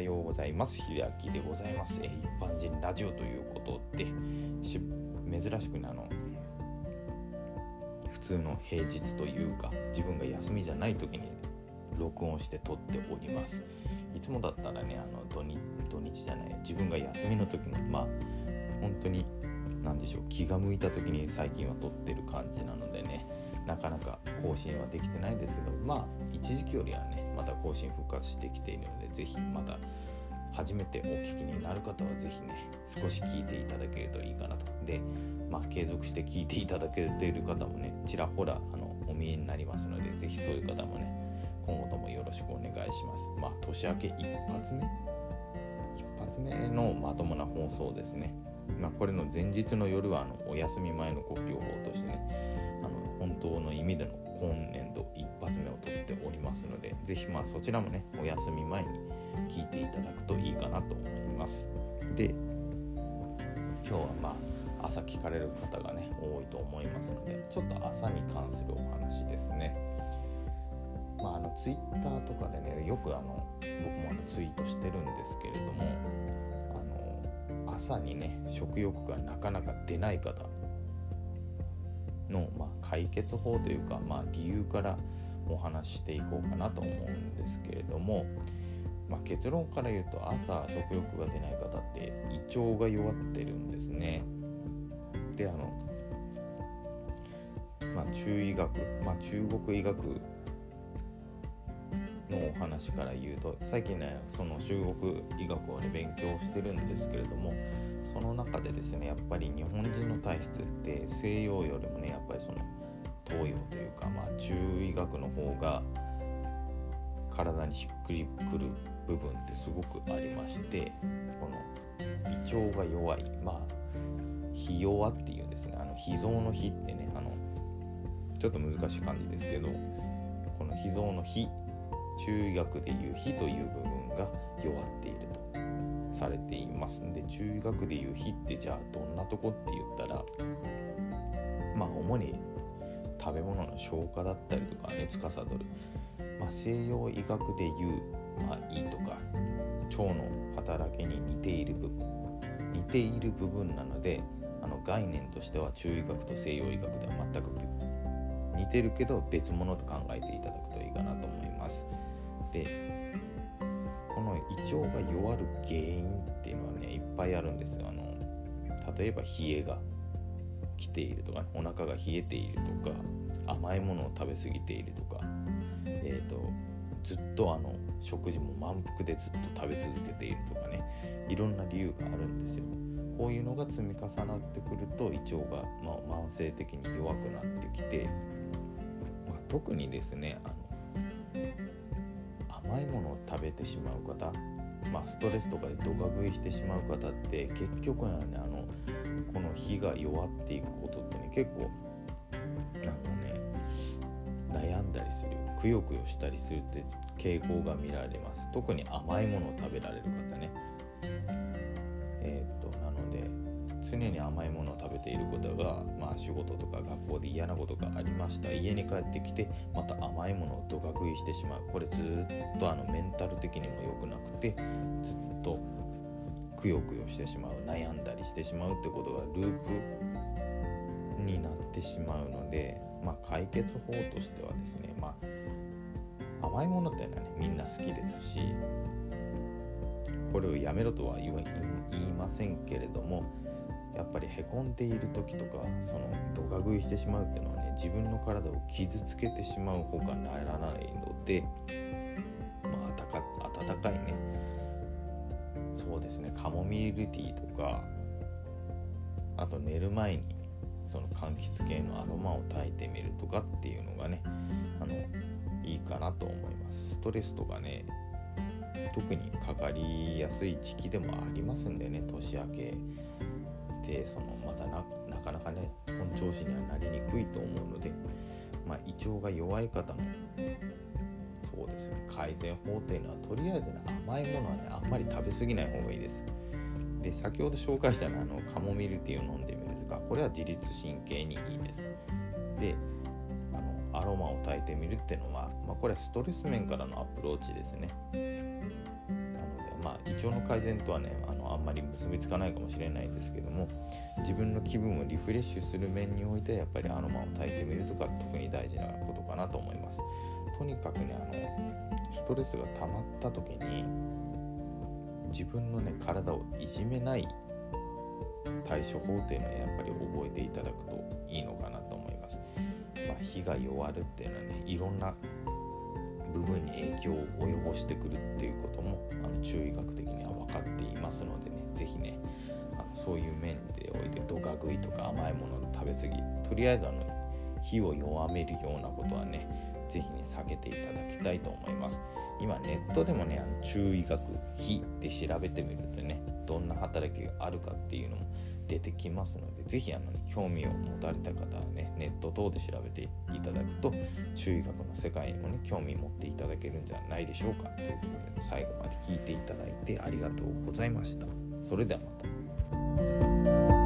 はようございます。ひらきでございます、えー、一般人ラジオということで、珍しくね、あの、普通の平日というか、自分が休みじゃない時に録音して撮っております。いつもだったらね、あの土日土日じゃない、自分が休みの時の、まあ、本当に、何でしょう、気が向いた時に最近は撮ってる感じなのでね、なかなか更新はできてないんですけどまあ一時期よりはねまた更新復活してきているので是非また初めてお聞きになる方は是非ね少し聞いていただけるといいかなと。でまあ継続して聞いていただけている方もねちらほらあのお見えになりますので是非そういう方もね今後ともよろしくお願いします。まあ年明け一発目？一発目のまともな放送ですね。まあこれの前日の夜はあのお休み前のご標法としてねあの本当の意味での今年度一発目を取っておりますので是非まあそちらもねお休み前に聞いていただくといいかなと思います。で今日はまあ朝聞かれる方がね多いと思いますのでちょっと朝に関するお話ですね。まあ、あのツイッターとかでねよくあの僕もあのツイートしてるんですけれどもあの朝にね食欲がなかなか出ない方の、まあ、解決法というか、まあ、理由からお話していこうかなと思うんですけれども、まあ、結論から言うと朝食欲が出ない方って胃腸が弱ってるんですね。であのまあ、中医学、まあ、中国医学のお話から言うと最近ねその中国医学をね勉強してるんですけれどもその中でですねやっぱり日本人の体質って西洋よりもねやっぱりその東洋というかまあ中医学の方が体にしっくりくる部分ってすごくありましてこの胃腸が弱いまあ脾弱っていうんですね。あの脾臓の脾ってねあのちょっと難しい感じですけどこの脾臓の脾中医学でいう脾という部分が弱っているとされています。んで中医学でいう火ってじゃあどんなとこって言ったらまあ主に食べ物の消化だったりとか熱司る、まあ、西洋医学でいう、まあ、胃とか腸の働きに似ている部分。似ている部分なのであの概念としては中医学と西洋医学では全く似てるけど別物と考えていただくといいかなと思います。でこの胃腸が弱る原因っていうのはねいっぱいあるんですよ。あの例えば冷えが。来ているとかねお腹が冷えているとか甘いものを食べ過ぎているとかえっ、ー、とずっとあの食事も満腹でずっと食べ続けているとかねいろんな理由があるんですよ。こういうのが積み重なってくると胃腸が、まあ、慢性的に弱くなってきて、まあ、特にですねあの甘いものを食べてしまう方まあストレスとかでドカ食いしてしまう方って結局はねあのこの火が弱っていくことってね結構なんかね悩んだりするくよくよしたりするって傾向が見られます。特に甘いものを食べられる方ね。えー、っとなので常に甘いものを食べていることが、まあ、仕事とか学校で嫌なことがありました。家に帰ってきてまた甘いものをどか食いしてしまう。これずっとあのメンタル的にも良くなくてずっとくよくよしてしまう悩んだりしてしまうってことがループになってしまうので、まあ、解決法としてはですね、まあ、甘いものっていうのはねみんな好きですしこれをやめろとは言いませんけれどもやっぱりへこんでいる時とかそのドカ食いしてしまうっていうのはね自分の体を傷つけてしまうほかならないのでまあ温かいねそうですねカモミールティーとかあと寝る前にその柑橘系のアロマを焚いてみるとかっていうのがねあのいいかなと思います。ストレスとかね特にかかりやすい時期でもありますんでね年明けてそのまたなかなかね本調子にはなりにくいと思うので、まあ、胃腸が弱い方のそうですね。改善法っていうのはとりあえずね甘いものはねあんまり食べ過ぎない方がいいです。で先ほど紹介したねあのカモミールティーを飲んでみるとかこれは自律神経にいいです。であのアロマを焚いてみるっていうのは、まあ、これはストレス面からのアプローチですね。なのでまあ胃腸の改善とはねあのあんまり結びつかないかもしれないですけども自分の気分をリフレッシュする面においてやっぱりアロマを炊いてみるとか特に大事なことかなと思います。とにかくねあのストレスが溜まった時に自分のね体をいじめない対処法っていうのはやっぱり覚えていただくといいのかなと思います。まあ、火が弱るっていうのはねいろんな部分に影響を及ぼしてくるっていうこともあの中医学的には分かっていますのでね是非ねあのそういう面でおいてドカ食いとか甘いものの食べ過ぎとりあえずあの火を弱めるようなことはね是非ね避けていただきたいと思います。今ネットでもねあの中医学火で調べてみるとねどんな働きがあるかっていうのも出てきますので是非あの、ね、興味を持たれた方はねネット等で調べていただくと中医学の世界にもね興味持っていただけるんじゃないでしょうかということで最後まで聞いていただいてありがとうございました。それではまた。